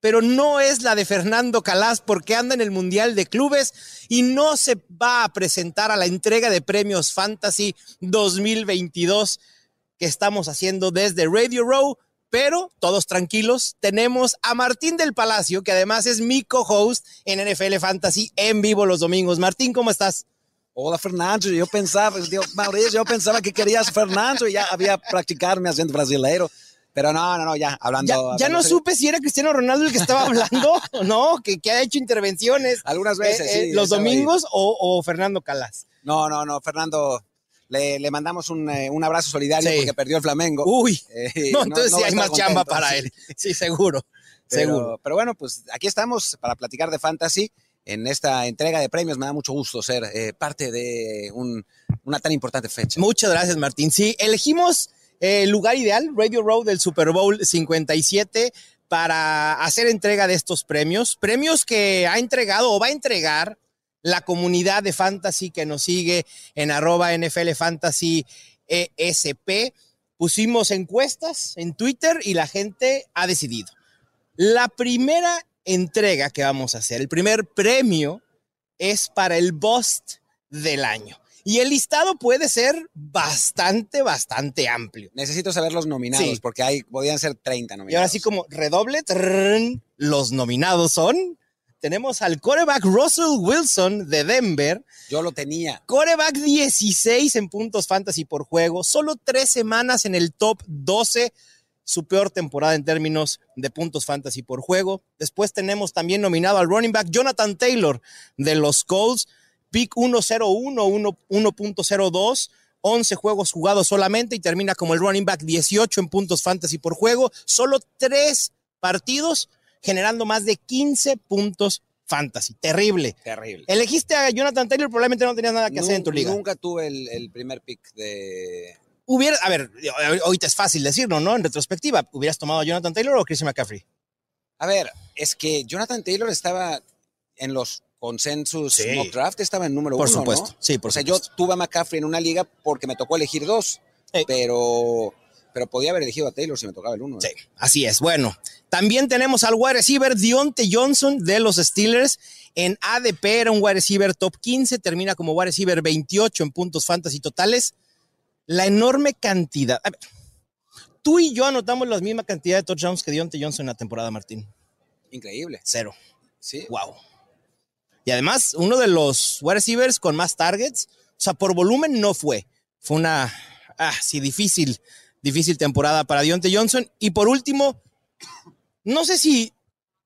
pero no es la de Fernando Calas porque anda en el Mundial de Clubes y no se va a presentar a la entrega de premios Fantasy 2022 que estamos haciendo desde Radio Row. Pero todos tranquilos, tenemos a Martín del Palacio, que además es mi co-host en NFL Fantasy en vivo los domingos. Martín, ¿cómo estás? Hola Fernando, yo pensaba, Mauricio, yo pensaba que querías Fernando y ya había practicado mi brasileiro. Pero no, no, no, ya, hablando. Ya, no supe si era Cristiano Ronaldo el que estaba hablando, ¿no? Que, que ha hecho intervenciones. Algunas veces, eh, sí. Los domingos o, Fernando Calas. No, no, no, Fernando. Le, le mandamos un, eh, un, abrazo solidario porque perdió el Flamengo. Uy. Eh, no, entonces sí hay más chamba para él. Sí, seguro. Pero, seguro. Pero bueno, pues aquí estamos para platicar de fantasy en esta entrega de premios. Me da mucho gusto ser parte de un, una tan importante fecha. Muchas gracias, Martín. Sí, elegimos el lugar ideal, Radio Row del Super Bowl 57, para hacer entrega de estos premios. Premios que ha entregado o va a entregar la comunidad de fantasy que nos sigue en arroba NFL Fantasy ESP. Pusimos encuestas en Twitter y la gente ha decidido. La primera entrega que vamos a hacer, el primer premio, es para el Bust del año. Y el listado puede ser bastante, bastante amplio. Necesito saber los nominados, porque hay, podían ser 30 nominados. Y ahora sí como redoble, los nominados son... Tenemos al coreback Russell Wilson de Denver. Yo lo tenía. Coreback 16 en puntos fantasy por juego. Solo tres semanas en el top 12 su peor temporada en términos de puntos fantasy por juego. Después tenemos también nominado al running back Jonathan Taylor de los Colts pick 1.01, 1.02. 11 juegos jugados solamente y termina como el running back 18 en puntos fantasy por juego. Solo tres partidos generando más de 15 puntos fantasy. Terrible. Terrible. Elegiste a Jonathan Taylor, probablemente no tenías nada que hacer en tu liga. Nunca tuve el, primer pick de. Hubiera, a ver, ahorita es fácil decirlo, ¿no? En retrospectiva, ¿hubieras tomado a Jonathan Taylor o Christian McCaffrey? A ver, es que Jonathan Taylor estaba en los consensus mock draft estaba en número por uno. Supuesto. Sí, por o sea, yo tuve a McCaffrey en una liga porque me tocó elegir dos, pero, pero podía haber elegido a Taylor si me tocaba el uno. ¿eh? Sí, así es. Bueno, también tenemos al wide receiver Dionte Johnson de los Steelers. En ADP era un wide receiver top 15, termina como wide receiver 28 en puntos fantasy totales. La enorme cantidad. A ver, tú y yo anotamos la misma cantidad de touchdowns que Dionte Johnson en la temporada, Martín. Increíble. Cero. Sí. Wow. Y además, uno de los wide receivers con más targets, o sea, por volumen no fue. Fue una, ah, sí, difícil, difícil temporada para Dionte Johnson. Y por último, no sé si,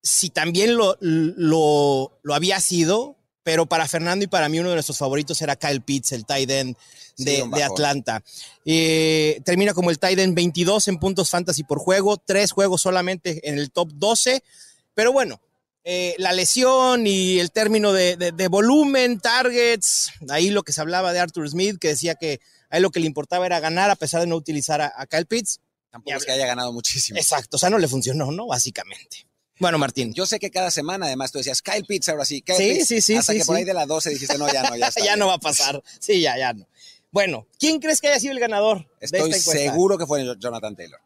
si también lo, lo, lo había sido, pero para Fernando y para mí uno de nuestros favoritos era Kyle Pitts, el tight end de, de Atlanta. Eh, termina como el tight end 22 en puntos fantasy por juego, tres juegos solamente en el top 12, pero bueno, eh, la lesión y el término de, volumen, targets, ahí lo que se hablaba de Arthur Smith, que decía que a él lo que le importaba era ganar a pesar de no utilizar a, Kyle Pitts. Tampoco es que haya ganado muchísimo. Exacto, o sea, no le funcionó, ¿no? Básicamente. Bueno, Martín. Yo sé que cada semana, además, tú decías Kyle Pitts ahora sí. Kyle sí, Pitts, sí, sí. Hasta sí, que por ahí de las 12 dijiste, no, ya no, ya está. ya no va a pasar. Sí, ya, ya no. Bueno, ¿quién crees que haya sido el ganador? Estoy de esta seguro que fue Jonathan Taylor.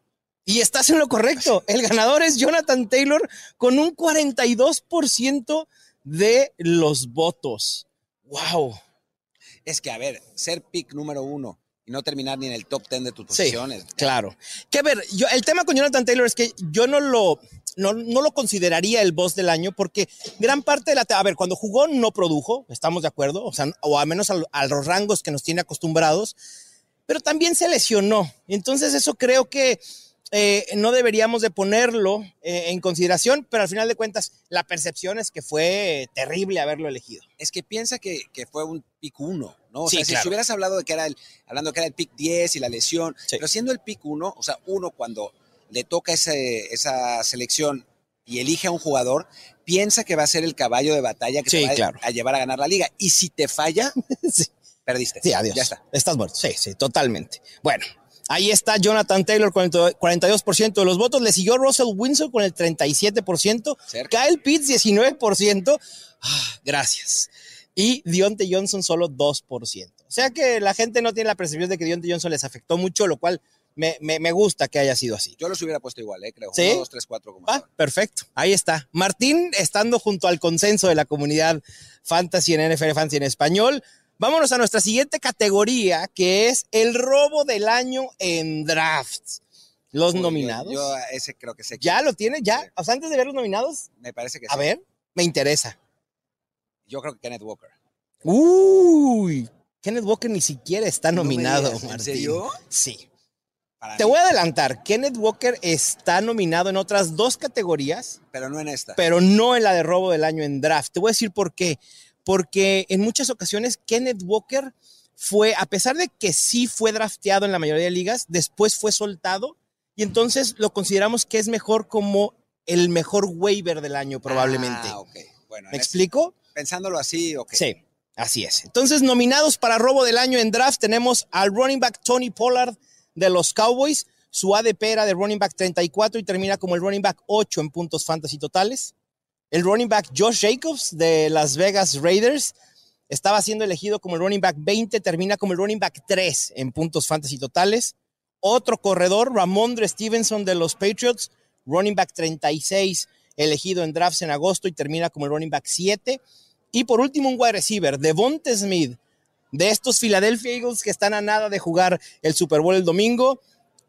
Y estás en lo correcto. El ganador es Jonathan Taylor con un 42% de los votos. ¡Wow! Es que, a ver, ser pick número uno y no terminar ni en el top 10 de tus posiciones. claro. Que a ver, yo, el tema con Jonathan Taylor es que yo no lo, no, lo consideraría el boss del año porque gran parte de la... A ver, cuando jugó no produjo, estamos de acuerdo, o sea, o al menos a los rangos que nos tiene acostumbrados, pero también se lesionó. Entonces eso creo que eh, no deberíamos de ponerlo eh, en consideración, pero al final de cuentas la percepción es que fue terrible haberlo elegido. Es que piensa que, fue un pick 1, ¿no? O sea, si hubieras hablado de que era el, hablando que era el pick 10 y la lesión, pero siendo el pick 1, o sea, uno cuando le toca ese, esa selección y elige a un jugador, piensa que va a ser el caballo de batalla que Sí, te va a- claro. a llevar a ganar la liga. Y si te falla, Sí. perdiste. Sí, adiós. Ya está. Estás muerto. Sí, sí, totalmente. Bueno, ahí está Jonathan Taylor con el 42% de los votos. Le siguió Russell Windsor con el 37%. Cerca. Kyle Pitts, 19%. Ah, gracias. Y Dionte Johnson solo 2%. O sea que la gente no tiene la percepción de que Dionte Johnson les afectó mucho, lo cual me, me- me gusta que haya sido así. Yo los hubiera puesto igual, ¿eh? creo. ¿Sí? Uno, dos, tres, cuatro. Como Ah, perfecto. Ahí está. Martín, estando junto al consenso de la comunidad Fantasy en NFL Fantasy en español. Vámonos a nuestra siguiente categoría, que es el robo del año en drafts. Los Uy, nominados. Yo, ese creo que sé. ¿Ya lo tiene? ¿Ya? O sea, antes de ver los nominados, Me parece que a sí. ver, me interesa. Yo creo que Kenneth Walker. Uy, Kenneth Walker ni siquiera está No nominado, digas, ¿en Martín. serio? Sí. Para Te mí, voy a adelantar, Kenneth Walker está nominado en otras dos categorías Pero no en esta. pero no en la de robo del año en draft. Te voy a decir por qué. Porque en muchas ocasiones Kenneth Walker fue, a pesar de que sí fue drafteado en la mayoría de ligas, después fue soltado y entonces lo consideramos que es mejor como el mejor waiver del año probablemente. Ah, ok. Bueno, ¿Me ese- explico? pensándolo así, ok. Sí, así es. Entonces, nominados para robo del año en draft tenemos al running back Tony Pollard de los Cowboys. Su ADP era de running back 34 y termina como el running back 8 en puntos fantasy totales. El running back Josh Jacobs de Las Vegas Raiders estaba siendo elegido como el running back 20, termina como el running back 3 en puntos fantasy totales. Otro corredor, Ramondre Stevenson de los Patriots, running back 36, elegido en drafts en agosto y termina como el running back 7. Y por último, un wide receiver, Devonte Smith, de estos Philadelphia Eagles que están a nada de jugar el Super Bowl el domingo.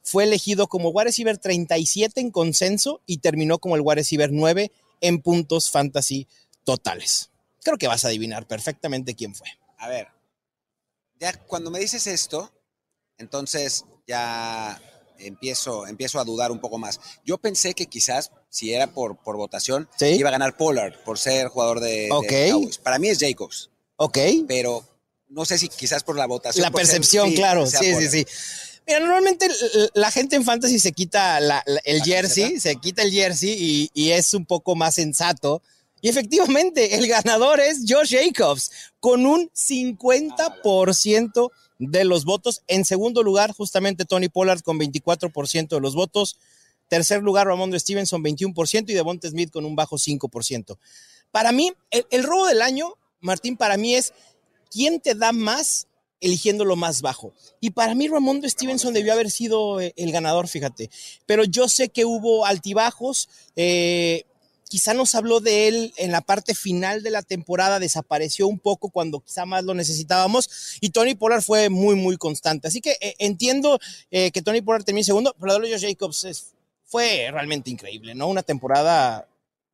Fue elegido como wide receiver 37 en consenso y terminó como el wide receiver 9 en puntos fantasy totales. Creo que vas a adivinar perfectamente quién fue. A ver, ya cuando me dices esto, entonces ya empiezo, empiezo a dudar un poco más. Yo pensé que quizás, si era por, por votación, Sí. iba a ganar Pollard por ser jugador de, de Ok. Cowboys. Para mí es Jacobs, Ok. pero no sé si quizás por la votación. La ser- percepción, sí, claro. Sí, sí, sí. Mira, normalmente la gente en fantasy se quita la- la- el ¿La jersey, se quita el jersey y, y es un poco más sensato. Y efectivamente, el ganador es Josh Jacobs con un 50% de los votos. En segundo lugar, justamente Tony Pollard con 24% de los votos. Tercer lugar, Ramondre Stevenson, 21% y Devonta Smith con un bajo 5%. Para mí, el, el robo del año, Martín, para mí es quién te da más eligiendo lo más bajo. Y para mí Ramondre Stevenson debió haber sido eh, el ganador, fíjate. Pero yo sé que hubo altibajos. eh, quizá nos habló de él en la parte final de la temporada, desapareció un poco cuando quizá más lo necesitábamos. Y Tony Pollard fue muy, muy constante. Así que eh, entiendo eh, que Tony Pollard termine segundo, pero lo de Josh Jacobs es- fue realmente increíble, ¿no? Una temporada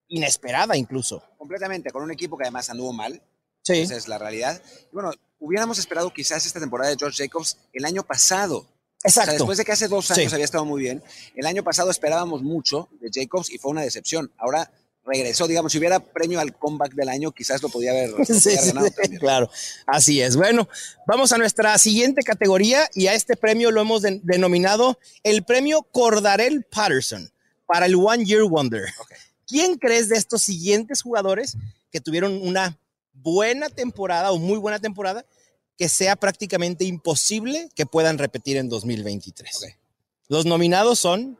inesperada incluso. Completamente, con un equipo que además anduvo mal. Sí. Esa es la realidad. Y bueno, hubiéramos esperado quizás esta temporada de George Jacobs el año pasado. O sea, Exacto. después de que hace dos años Sí. había estado muy bien, el año pasado esperábamos mucho de Jacobs y fue una decepción. Ahora regresó, digamos, si hubiera premio al comeback del año, quizás lo podía haber, lo Sí, podía haber sí, ganado sí, también. claro, así es. Bueno, vamos a nuestra siguiente categoría y a este premio lo hemos de- denominado el premio Cordarel Patterson para el One Year Wonder. ¿Quién crees de estos siguientes jugadores que tuvieron una buena temporada o muy buena temporada que sea prácticamente imposible que puedan repetir en 2023? Ok. Los nominados son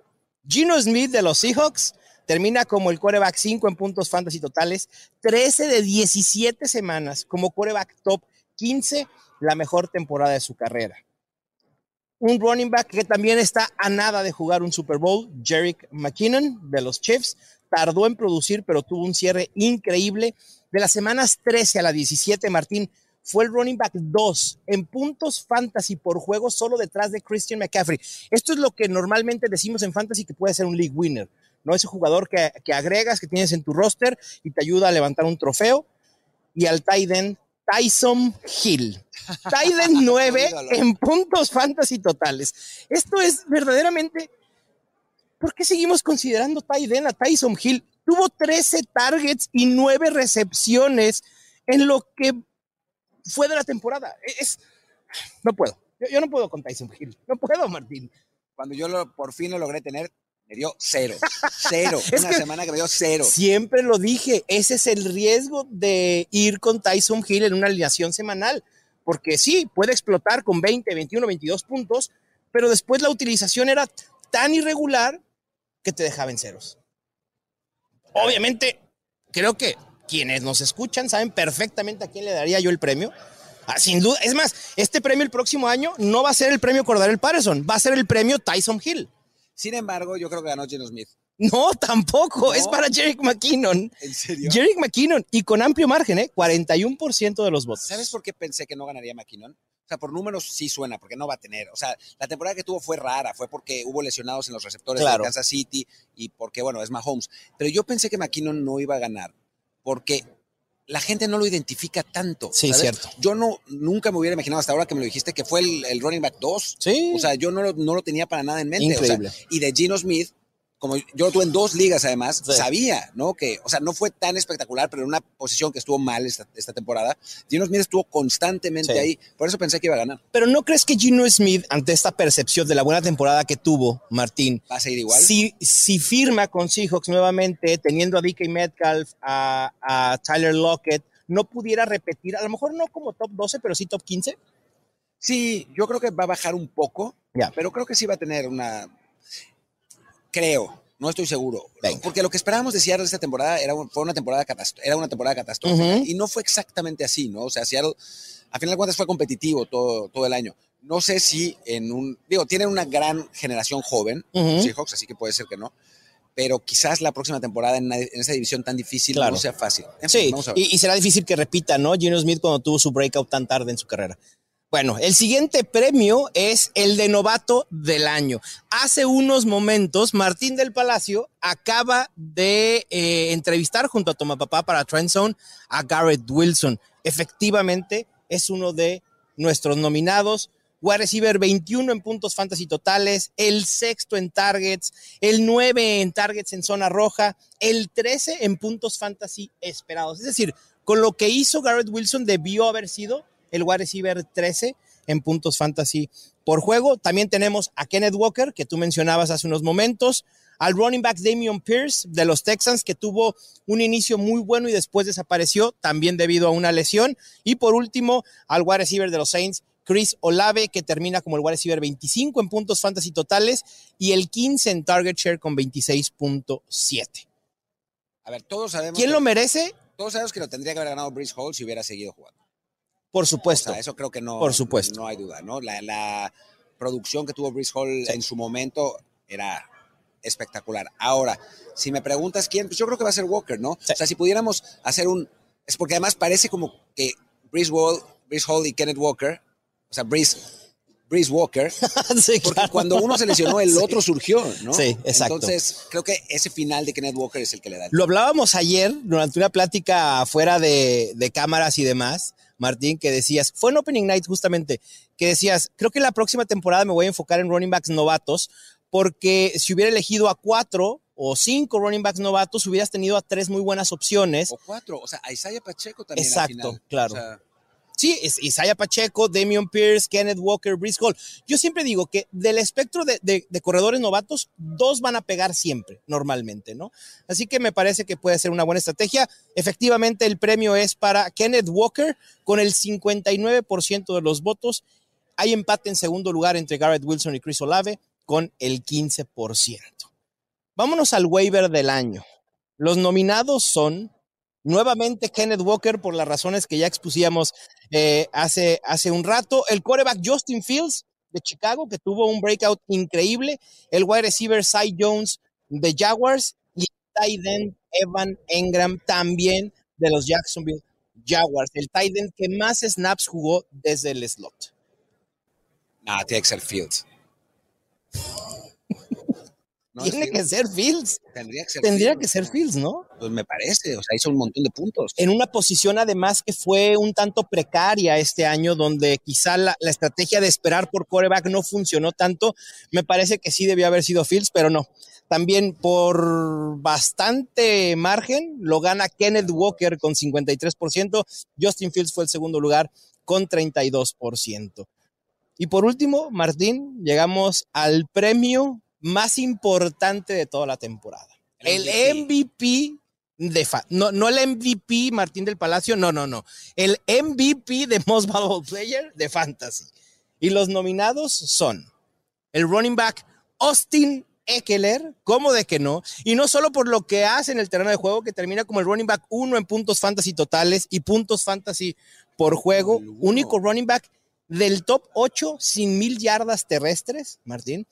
Gino Smith de los Seahawks, termina como el quarterback 5 en puntos fantasy totales, 13 de 17 semanas como quarterback top 15, la mejor temporada de su carrera. Un running back que también está a nada de jugar un Super Bowl, Jerick McKinnon de los Chiefs, tardó en producir, pero tuvo un cierre increíble. De las semanas 13 a la 17, Martín fue el running back 2 en puntos fantasy por juego, solo detrás de Christian McCaffrey. Esto es lo que normalmente decimos en fantasy que puede ser un league winner, ¿no? Ese jugador que, que agregas, que tienes en tu roster y te ayuda a levantar un trofeo. Y al tight end, Tyson Hill. End 9 ídolo. en puntos fantasy totales. Esto es verdaderamente. ¿Por qué seguimos considerando tight end a Tyson Hill? Tuvo 13 targets y 9 recepciones en lo que fue de la temporada. Es, no puedo. Yo, yo no puedo con Tyson Hill. No puedo, Martín. Cuando yo lo- por fin lo logré tener, Me dio cero. Cero. Una semana que me dio cero. Siempre lo dije, ese es el riesgo de ir con Tyson Hill en una alineación semanal. Porque sí, puede explotar con 20, 21, 22 puntos, pero después la utilización era tan irregular que te dejaba en ceros. Obviamente, creo que quienes nos escuchan saben perfectamente a quién le daría yo el premio. Ah, sin duda, es más, este premio el próximo año no va a ser el premio Cordarel Patterson, va a ser el premio Tyson Hill. Sin embargo, yo creo que ganó Geno Smith. No, tampoco, es para Jerick McKinnon. ¿En serio? Jerick McKinnon, y con amplio margen, ¿eh? 41% de los votos. ¿Sabes por qué pensé que no ganaría McKinnon? O sea, por números sí suena, porque no va a tener. O sea, la temporada que tuvo fue rara, fue porque hubo lesionados en los receptores Claro. de Kansas City y porque, bueno, es Mahomes. Pero yo pensé que McKinnon no iba a ganar porque la gente no lo identifica tanto. Sí, ¿sabes? cierto. Yo no, nunca me hubiera imaginado hasta ahora que me lo dijiste que fue el, el running back 2. Sí. O sea, yo no lo, no lo tenía para nada en mente. o sea, Increíble. y de Gino Smith, como yo lo tuve en dos ligas además, Sí. sabía, ¿no? Que, o sea, no fue tan espectacular, pero en una posición que estuvo mal esta, esta temporada. Gino Smith estuvo constantemente Sí. ahí. Por eso pensé que iba a ganar. Pero ¿no crees que Gino Smith, ante esta percepción de la buena temporada que tuvo Martín, ¿Va a seguir igual? si, si firma con Seahawks nuevamente, teniendo a DK Metcalf, a, a Tyler Lockett, no pudiera repetir, a lo mejor no como top 12, pero sí top 15? Sí, yo creo que va a bajar un poco, Ya. pero creo que sí va a tener una. Creo, no estoy seguro. Venga. Porque lo que esperábamos de Seattle esta temporada era, fue una temporada era una temporada catastrófica. Ujú. Y no fue exactamente así, ¿no? O sea, Seattle, a final de cuentas, fue competitivo todo, todo el año. No sé si en un. Digo, tienen una gran generación joven, Ujú. Seahawks, así que puede ser que no. Pero quizás la próxima temporada en, en esa división tan difícil Claro. no sea fácil. En fin, Sí, y, y será difícil que repita, ¿no? Gino Smith cuando tuvo su breakout tan tarde en su carrera. Bueno, el siguiente premio es el de novato del año. Hace unos momentos, Martín del Palacio acaba de eh, entrevistar junto a Toma Papá para Trend Zone a Garrett Wilson. Efectivamente, es uno de nuestros nominados. Wide receiver 21 en puntos fantasy totales, el sexto en targets, el 9 en targets en zona roja, el 13 en puntos fantasy esperados. Es decir, con lo que hizo Garrett Wilson debió haber sido el wide receiver 13 en puntos fantasy por juego. También tenemos a Kenneth Walker, que tú mencionabas hace unos momentos, al running back Damian Pierce de los Texans, que tuvo un inicio muy bueno y después desapareció, también debido a una lesión. Y por último, al wide receiver de los Saints, Chris Olave, que termina como el wide receiver 25 en puntos fantasy totales y el 15 en target share con 26.7. A ver, todos sabemos. ¿Quién que- lo merece? Todos sabemos que lo tendría que haber ganado Brice Hall si hubiera seguido jugando. Por O supuesto. sea, eso creo que no, Por supuesto. no hay duda, ¿no? La, la producción que tuvo Brice Hall en su momento era espectacular. Ahora, si me preguntas quién, pues yo creo que va a ser Walker, ¿no? Sí. O sea, si pudiéramos hacer un... Es porque además parece como que Brice Hall, Brice Hall y Kenneth Walker, o sea, Brice, Walker, Sí, porque claro. cuando uno se lesionó, el Sí. otro surgió, ¿no? Sí, exacto. Entonces, creo que ese final de Kenneth Walker es el que le da. el- Lo hablábamos ayer durante una plática fuera de, de cámaras y demás, Martín, que decías, fue en Opening Night justamente, que decías, creo que la próxima temporada me voy a enfocar en running backs novatos, porque si hubiera elegido a cuatro o cinco running backs novatos, hubieras tenido a tres muy buenas opciones. O cuatro, o sea, a Isaiah Pacheco también al Exacto, final. claro. O sea, Sí, es Isaiah Pacheco, Damian Pierce, Kenneth Walker, Brice Hall. Yo siempre digo que del espectro de, de- de corredores novatos, dos van a pegar siempre, normalmente, ¿no? Así que me parece que puede ser una buena estrategia. Efectivamente, el premio es para Kenneth Walker con el 59% de los votos. Hay empate en segundo lugar entre Garrett Wilson y Chris Olave con el 15%. Vámonos al waiver del año. Los nominados son nuevamente Kenneth Walker por las razones que ya expusimos eh, hace, hace un rato. El quarterback Justin Fields de Chicago, que tuvo un breakout increíble. El wide receiver Cy Jones de Jaguars y tight Evan Engram también de los Jacksonville Jaguars. El tight end que más snaps jugó desde el slot. no, tiene Fields. ¿No es Tiene que ser Fields. Tendría que ser Tendría Fields, que ser ¿no? Fields, ¿no? Pues me parece, o sea, hizo un montón de puntos. en una posición además que fue un tanto precaria este año, donde quizá la, la estrategia de esperar por quarterback no funcionó tanto. Me parece que sí debió haber sido Fields, pero no. También por bastante margen lo gana Kenneth Walker con 53%. Justin Fields fue el segundo lugar con 32%. Y por último, Martín, llegamos al premio más importante de toda la temporada. El, El MVP de no, no el MVP Martín del Palacio, no, no, no. El MVP de Most Valuable Player de Fantasy. Y los nominados son el running back Austin Eckler, ¿cómo de que no? Y no solo por lo que hace en el terreno de juego, que termina como el running back uno en puntos fantasy totales y puntos fantasy por juego, único running back del top 8 sin mil yardas terrestres, Martín.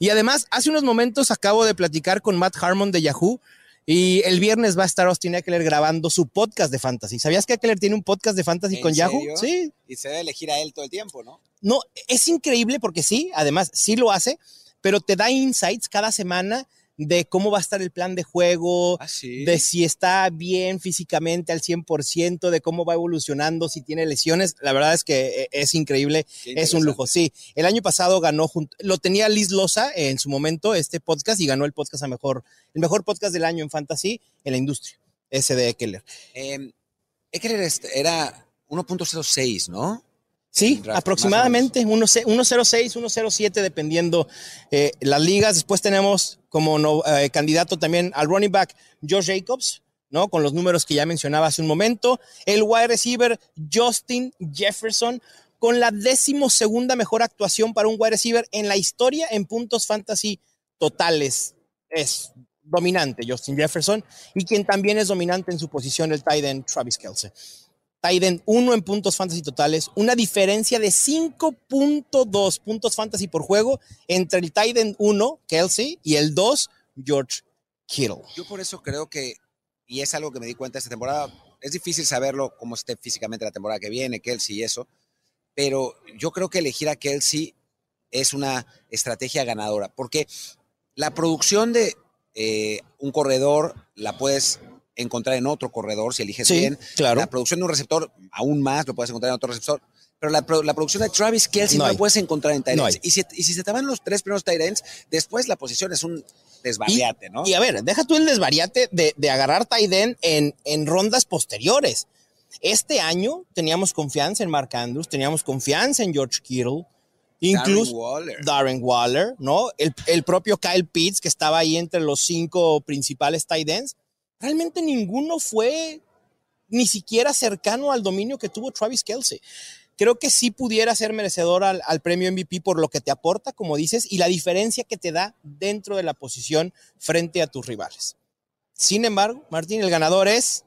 Y además, hace unos momentos acabo de platicar con Matt Harmon de Yahoo y el viernes va a estar Austin Eckler grabando su podcast de fantasy. ¿Sabías que Eckler tiene un podcast de fantasy ¿En con Yahoo? Sí. Y se debe elegir a él todo el tiempo, ¿no? No, es increíble porque sí, además sí lo hace, pero te da insights cada semana de cómo va a estar el plan de juego, Ah, sí. de si está bien físicamente al 100%, de cómo va evolucionando, si tiene lesiones. La verdad es que eh, es increíble, es un lujo. Sí, el año pasado ganó, junto, lo tenía Liz Loza en su momento, este podcast, y ganó el podcast a mejor, el mejor podcast del año en fantasy en la industria, ese de Eckler. Eh, Eckler este- era 1.06, ¿no? Sí, draft, aproximadamente 1.06, 1.07 dependiendo eh, las ligas. Después tenemos como no- eh, candidato también al running back Josh Jacobs, ¿no? Con los números que ya mencionaba hace un momento. El wide receiver Justin Jefferson con la décimo segunda mejor actuación para un wide receiver en la historia en puntos fantasy totales. Es dominante Justin Jefferson y quien también es dominante en su posición el tight end Travis Kelce. Titan 1 en puntos fantasy totales, una diferencia de 5.2 puntos fantasy por juego entre el Titan 1, Kelsey, y el 2, George Kittle. Yo por eso creo que, y es algo que me di cuenta esta temporada, es difícil saberlo cómo esté físicamente la temporada que viene, Kelsey y eso, pero yo creo que elegir a Kelsey es una estrategia ganadora, porque la producción de eh, un corredor la puedes encontrar en otro corredor si eliges bien. claro. La producción de un receptor, aún más, lo puedes encontrar en otro receptor. Pero la, la producción de Travis Kelsey No no, la puedes encontrar en tight No y, si, y si se te van los tres primeros ends, después la posición es un desbarriate, ¿no? Y a ver, deja tú el desvariate de, de agarrar end en, en rondas posteriores. Este año teníamos confianza en Mark Andrews, teníamos confianza en George Kittle, incluso Darren Waller. Darren Waller, ¿no? El, el propio Kyle Pitts, que estaba ahí entre los cinco principales tight ends. Realmente ninguno fue ni siquiera cercano al dominio que tuvo Travis Kelsey. Creo que sí pudiera ser merecedor al, al premio MVP por lo que te aporta, como dices, y la diferencia que te da dentro de la posición frente a tus rivales. Sin embargo, Martín, el ganador es.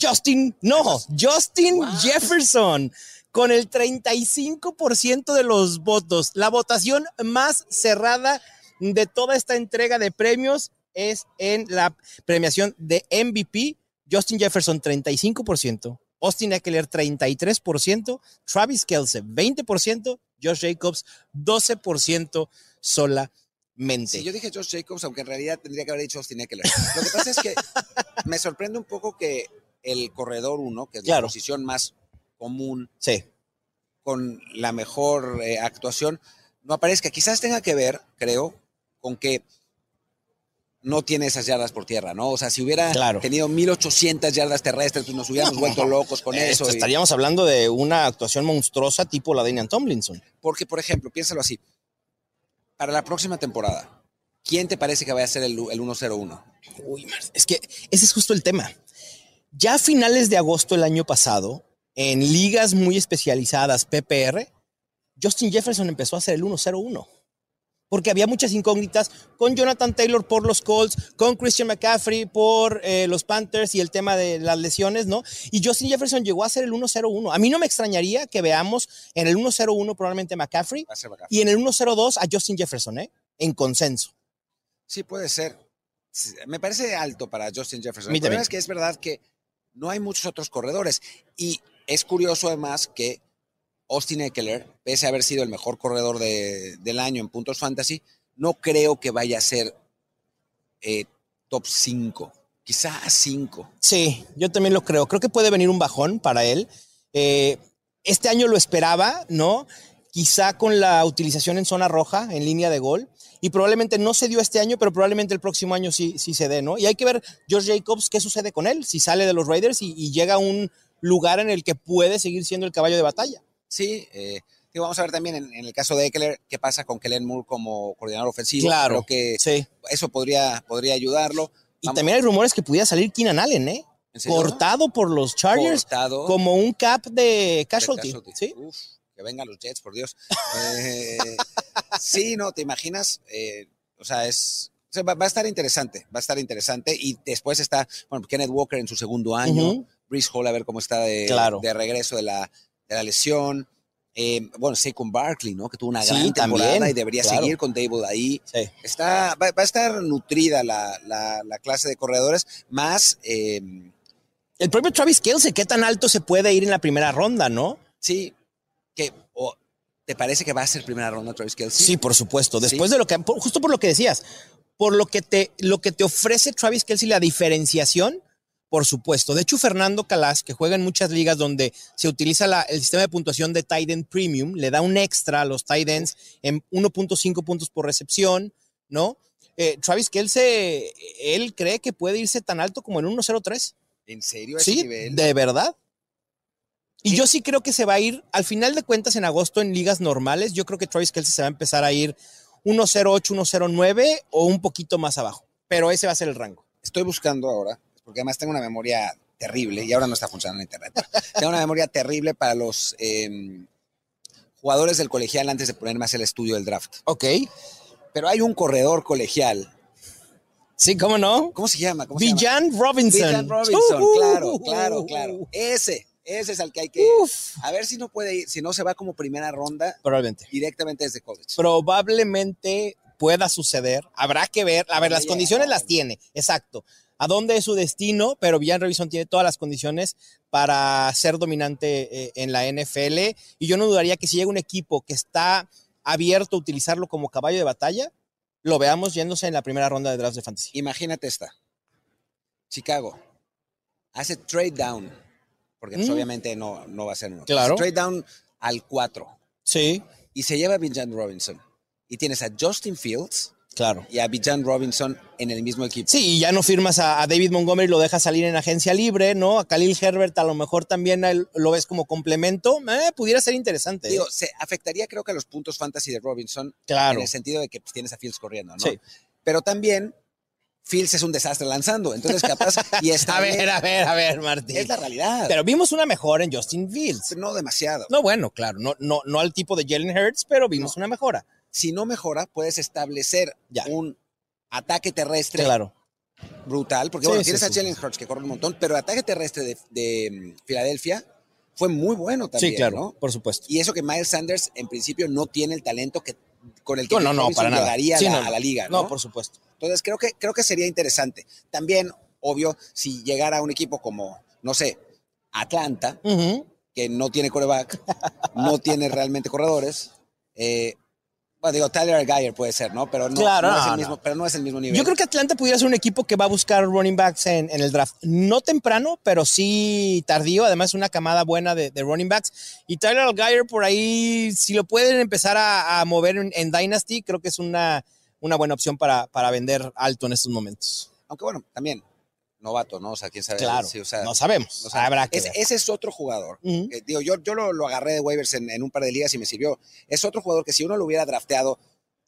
Justin, no, Justin? Jefferson, con el 35% de los votos. La votación más cerrada de toda esta entrega de premios es en la premiación de MVP. Justin Jefferson, 35%. Austin Eckler, 33%. Travis Kelce, 20%. Josh Jacobs, 12% solamente. Sí, yo dije Josh Jacobs, aunque en realidad tendría que haber dicho Austin Eckler. Lo que pasa es que me sorprende un poco que el corredor 1, que es Claro. la posición más común, Sí, con la mejor eh, actuación, no aparezca. Quizás tenga que ver, creo, con que no tiene esas yardas por tierra, ¿no? O sea, si hubiera Claro. tenido 1800 yardas terrestres, pues nos hubiéramos vuelto locos con Esto, eso. y- Eh, estaríamos hablando de una actuación monstruosa tipo la de Daniel Tomlinson. Porque, por ejemplo, piénsalo así. Para la próxima temporada, ¿quién te parece que vaya a ser el, el 1-0-1? Uy, es que ese es justo el tema. Ya a finales de agosto del año pasado, en ligas muy especializadas, PPR, Justin Jefferson empezó a hacer el 1-0-1. Porque había muchas incógnitas con Jonathan Taylor por los Colts, con Christian McCaffrey por eh, los Panthers y el tema de las lesiones, ¿no? Y Justin Jefferson llegó a ser el 1-0-1. A mí no me extrañaría que veamos en el 1-0-1 probablemente McCaffrey McCaffrey. y en el 1-0-2 a Justin Jefferson, ¿eh? En consenso. Sí, puede ser. Me parece alto para Justin Jefferson. El problema es que es verdad que no hay muchos otros corredores. Y es curioso además que Austin Eckler, pese a haber sido el mejor corredor de- del año en puntos fantasy, no creo que vaya a ser eh, top 5. Quizá 5. Sí, yo también lo creo. Creo que puede venir un bajón para él. Eh, este año lo esperaba, ¿no? Quizá con la utilización en zona roja, en línea de gol. Y probablemente no se dio este año, pero probablemente el próximo año sí, sí se dé, ¿no? Y hay que ver, Josh Jacobs, qué sucede con él, si sale de los Raiders y llega a un lugar en el que puede seguir siendo el caballo de batalla. Sí, eh, vamos a ver también en, en el caso de Eckler qué pasa con Kellen Moore como coordinador ofensivo. Claro. Creo que Sí. eso podría, podría ayudarlo. Y Vamos- también hay rumores que pudiera salir Keenan Allen, ¿eh? Cortado por los Chargers Cortado como un cap de de casualty. ¿sí? Uf, que vengan los Jets, por Dios. Eh, sí, no, ¿te imaginas? Eh, o sea, es... o sea, va, va a estar interesante, va a estar interesante. Y después está, bueno, Kenneth Walker en su segundo año, Ujú. Brees Hall a ver cómo está de, Claro. de regreso de la, de la lesión. Eh, bueno, Saquon Barkley, ¿no? Que tuvo una Sí, gran temporada también, y debería claro. seguir con Dable ahí. Sí. Está, va, va a estar nutrida la, la- la clase de corredores, más, eh, El propio Travis Kelce, ¿qué tan alto se puede ir en la primera ronda, no? sí, que, ¿te parece que va a ser primera ronda Travis Kelce? Sí, por supuesto. Sí. Después de lo que, justo por lo que decías, por lo que te, lo que te ofrece Travis Kelsey, la diferenciación, por supuesto. De hecho, Fernando Calas, que juega en muchas ligas donde se utiliza la- el sistema de puntuación de tight end premium, le da un extra a los tight ends en 1.5 puntos por recepción, ¿no? Eh, Travis Kelsey, él cree que puede irse tan alto como en 1.03. ¿En serio? ¿A ese Sí, nivel? de verdad. Y yo sí creo que se va a ir, al final de cuentas, en agosto en ligas normales, yo creo que Travis Kelsey se va a empezar a ir 1.08, 1.09 o un poquito más abajo. Pero ese va a ser el rango. Estoy buscando ahora, porque además tengo una memoria terrible y ahora no está funcionando en internet. tengo una memoria terrible para los eh, jugadores del colegial antes de ponerme a hacer el estudio del draft. Ok. Pero hay un corredor colegial. Sí, ¿cómo no? ¿Cómo se llama? ¿Cómo se llama? Villan Robinson. Villan Robinson, Uh, claro, claro, claro. Ese, ese es al que hay que. Uf. A ver si no puede ir, si no se va como primera ronda Probablemente. directamente desde college. Probablemente pueda suceder. Habrá que ver. A ver, las condiciones las tiene. Exacto. A dónde es su destino, pero Villan Robinson tiene todas las condiciones para ser dominante eh, en la NFL. Y yo no dudaría que si llega un equipo que está abierto a utilizarlo como caballo de batalla, lo veamos yéndose en la primera ronda de draft de fantasy. Imagínate esta. Chicago hace trade down, porque pues, Mm. obviamente no, no va a ser uno. Claro. Hace Trade down al 4 Sí, y se lleva a Bijan Robinson. Y tienes a Justin Fields claro. y a Bijan Robinson en el mismo equipo. Sí, y ya no firmas a, a David Montgomery, lo dejas salir en agencia libre, ¿no? A Khalil Herbert a lo mejor también él lo ves como complemento. Eh, pudiera ser interesante. ¿eh? Digo, se afectaría creo que a los puntos fantasy de Robinson claro. en el sentido de que pues, tienes a Fields corriendo, ¿no? Sí. Pero también Fields es un desastre lanzando, entonces capaz y está A ver, a ver, a ver, Martín. es la realidad. Pero vimos una mejora en Justin Fields. no demasiado. No, bueno, claro, no, no, no al tipo de Jalen Hurts, pero vimos una mejora. Si no mejora, puedes establecer Ya. un ataque terrestre Claro. brutal, porque Sí, bueno, sí, tienes a Jalen Hurts que corre un montón, pero el ataque terrestre de, de, mm, Filadelfia fue muy bueno también, sí, claro, ¿no? por supuesto. Y eso que Miles Sanders en principio no tiene el talento que con el que No, no, para nada. llegaría Sí, a, la, no, no. a la liga, ¿no? No, por supuesto. Entonces creo que creo que sería interesante. También, obvio, si llegara un equipo como, no sé, Atlanta, que no tiene coreback, no tiene realmente corredores, eh, bueno, digo, Tyler Geyer puede ser, ¿no? Pero no, Claro, no es el mismo, no. pero no es el mismo nivel. Yo creo que Atlanta pudiera ser un equipo que va a buscar running backs en, en el draft. No temprano, pero sí tardío. Además, una camada buena de, de running backs. Y Tyler Algier por ahí, si lo pueden empezar a, a mover en, en Dynasty, creo que es una, una buena opción para, para vender alto en estos momentos. Aunque bueno, también novato, ¿no? O sea, quién sabe. Claro, Sí, o sea, no sabemos. o sea, Habrá que ese, ver. ese es otro jugador. Que, digo, yo, yo lo, lo agarré de waivers en, en un par de ligas y me sirvió. Es otro jugador que si uno lo hubiera drafteado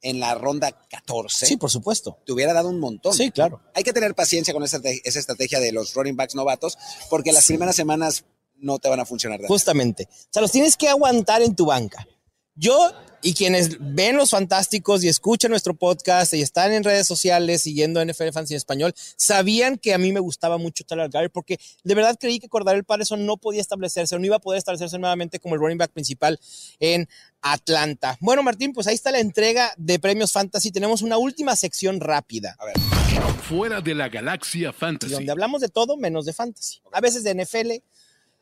en la ronda 14, Sí, por supuesto. te hubiera dado un montón. Sí, claro. Hay que tener paciencia con esa, esa estrategia de los running backs novatos, porque las primeras semanas no te van a funcionar. Justamente. O sea, los tienes que aguantar en tu banca. Yo y quienes ven los fantásticos y escuchan nuestro podcast y están en redes sociales siguiendo NFL Fans en español, sabían que a mí me gustaba mucho Tyler Gary porque de verdad creí que Cordarel Patterson no podía establecerse o no iba a poder establecerse nuevamente como el running back principal en Atlanta. Bueno, Martín, pues ahí está la entrega de premios fantasy. Tenemos una última sección rápida. A ver, Fuera de la galaxia fantasy. donde hablamos de todo menos de fantasy. A veces de NFL.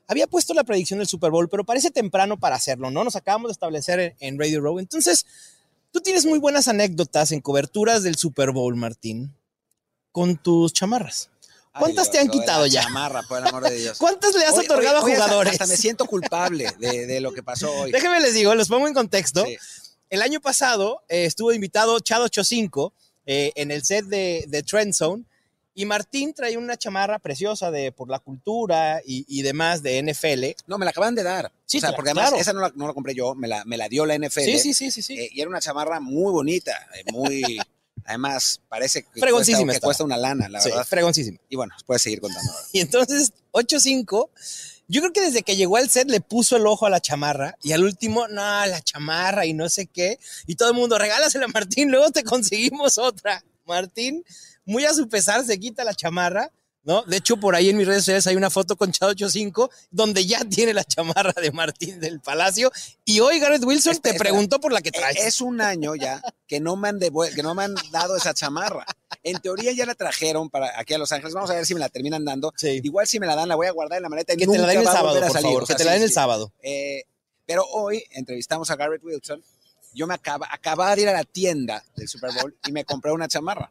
Había puesto la predicción del Super Bowl, pero parece temprano para hacerlo, ¿no? Nos acabamos de establecer en, en Radio Row. Entonces, tú tienes muy buenas anécdotas en coberturas del Super Bowl, Martín, con tus chamarras. ¿Cuántas Ay, te han quitado ya? Chamarra, por el amor de Dios. ¿Cuántas le has Hoy- otorgado hoy- hoy a hasta- jugadores? Hasta, me siento culpable de, de lo que pasó hoy. Déjenme les digo, los pongo en contexto. Sí. El año pasado eh, estuvo invitado Chad 85 eh, en el set de, de Trend Zone Y Martín trae una chamarra preciosa de por la cultura y, y demás de NFL. No, me la acaban de dar. Sí, o sea, porque además claro. esa no la, no la compré yo, me la, me la dio la NFL. Sí, sí, sí, sí, sí. Eh, y era una chamarra muy bonita, eh, muy... Además, parece que, cuesta, Fregoncísima que cuesta una lana, la Sí, verdad. fregoncísimo. Y bueno, puedes seguir contando. Y entonces, 8-5, yo creo que desde que llegó al set le puso el ojo a la chamarra y al último, no, la chamarra y no sé qué. Y todo el mundo, regálasela a Martín, luego te conseguimos otra. Martín, muy a su pesar, se quita la chamarra. ¿No? De hecho, por ahí en mis redes sociales hay una foto con Chad 85 donde ya tiene la chamarra de Martín del Palacio. Y hoy Garrett Wilson te espera. preguntó por la que Eh, traes. Es un año ya que no me han que no me han dado esa chamarra. En teoría ya la trajeron para aquí a Los Ángeles. Vamos a ver si me la terminan dando. Sí. Igual si me la dan, la voy a guardar en la maleta y Que te la nunca den el sábado, por salir. favor. O sea, que te la sí, den el sí. sábado. Eh, pero hoy entrevistamos a Garrett Wilson. Yo me acaba, acababa de ir a la tienda del Super Bowl y me compré una chamarra.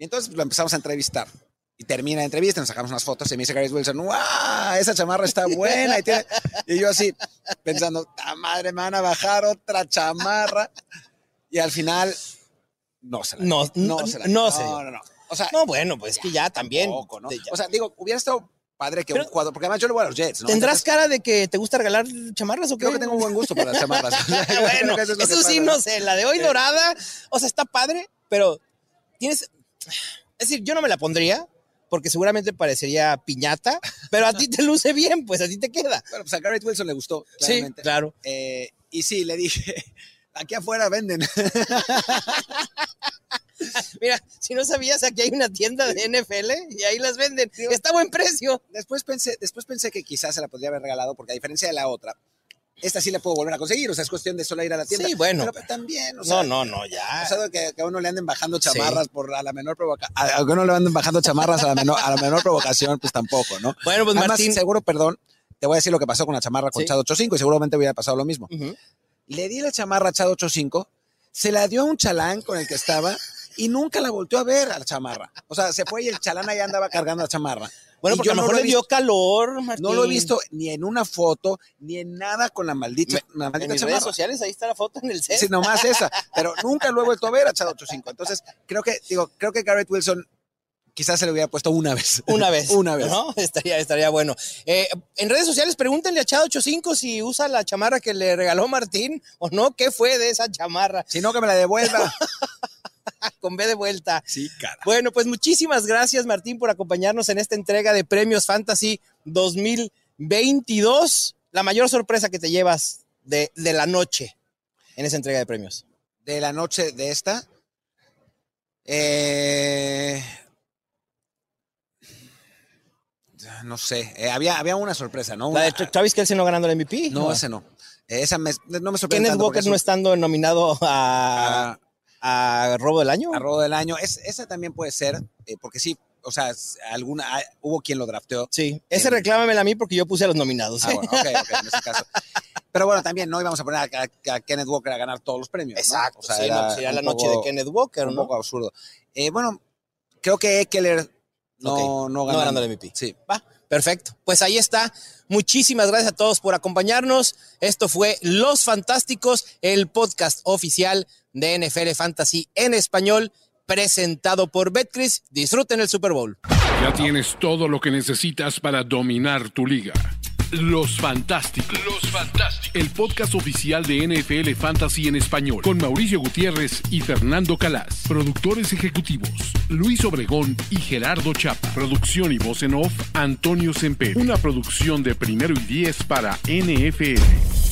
Y entonces lo empezamos a entrevistar. Y termina la entrevista, nos sacamos unas fotos y me dice Garrett Wilson, ¡guau! Esa chamarra está buena. Y, tiene- y yo así, pensando, ¡ta madre, me van a bajar otra chamarra! Y al final, no se la No, no, se la no no, no, no. O sea, No, bueno, pues que ya también. tampoco, ¿no? ya- O sea, digo, hubiera estado padre que Pero- un jugador, porque además yo le voy a los Jets, ¿no? ¿Tendrás Entonces, cara de que te gusta regalar chamarras o qué? creo que tengo un buen gusto por las chamarras. Bueno, eso es eso sí, no sé. La de hoy dorada, o sea, está padre, pero tienes. Es decir, yo no me la pondría porque seguramente parecería piñata, pero a ti te luce bien, pues a ti te queda. Bueno, pues a Garrett Wilson le gustó, Sí, claramente. claro. Eh, y sí, le dije, aquí afuera venden. Mira, si no sabías, aquí hay una tienda de NFL y ahí las venden. Está a buen precio. Después pensé, después pensé que quizás se la podría haber regalado, porque a diferencia de la otra, esta sí la puedo volver a conseguir. O sea, es cuestión de solo ir a la tienda. Sí, bueno. Pero también, o sea, No, no, no, ya. O sea, que, que a uno le anden bajando chamarras por a la menor provocación. A, uno le anden bajando chamarras a la menor, a la menor provocación, pues tampoco, ¿no? Bueno, pues Además, Martín. seguro, perdón, te voy a decir lo que pasó con la chamarra con Sí. Chad 85 y seguramente hubiera pasado lo mismo. Le di la chamarra a Chad 85, se la dio a un chalán con el que estaba y nunca la volteó a ver a la chamarra. O sea, se fue y el chalán ahí andaba cargando la chamarra. Bueno, Y porque yo a lo no mejor le dio calor, Martín. No lo he visto ni en una foto, ni en nada con la maldita, la En maldita mis chamarra. redes sociales, ahí está la foto en el set. Sí, nomás esa. Pero nunca lo he vuelto a ver a Chad 85. Entonces, creo que, digo, creo que Garrett Wilson quizás se le hubiera puesto una vez. Una vez. Una vez. ¿no? Estaría, estaría bueno. Eh, en redes sociales, pregúntenle a Chad85 si usa la chamarra que le regaló Martín o no. ¿Qué fue de esa chamarra? Si no, que me la devuelva. Con B de vuelta. Sí, cara. Bueno, pues muchísimas gracias, Martín, por acompañarnos en esta entrega de Premios Fantasy 2022. La mayor sorpresa que te llevas de, de la noche en esa entrega de premios. De la noche de esta. Eh, no sé. eh, había, había una sorpresa, ¿no? La de Travis Kelce no ganando el MVP. no, ese no. Eh, Esa me- no me sorprende. Kenneth Walker no estando nominado a, a- a Robo del Año. a robo del año. Es- esa también puede ser, eh, porque sí, o sea, alguna, ah, hubo quien lo drafteó. Sí, ese En- reclámamela a mí porque yo puse a los nominados. Ah, ¿eh? bueno, ok, ok, en ese caso. Pero bueno, también no íbamos a poner a, Kenneth Walker a ganar todos los premios. ¿no? Exacto, O sea, sí, era no, sería un la noche poco- de Kenneth Walker, un ¿no? poco absurdo. Eh, bueno, creo que Eckler no, Ok, no no ganó. ganando el MVP. Sí. Va, perfecto. Pues ahí está. Muchísimas gracias a todos por acompañarnos. Esto fue Los Fantásticos, el podcast oficial de NFL Fantasy en español, presentado por Betcris. Disfruten el Super Bowl. Ya tienes todo lo que necesitas para dominar tu liga. Los Fantásticos. Los Fantásticos. El podcast oficial de NFL Fantasy en español. Con Mauricio Gutiérrez y Fernando Calas. Productores ejecutivos. Luis Obregón y Gerardo Chapa. Producción y voz en off. Antonio Semper. Una producción de primero y diez para NFL.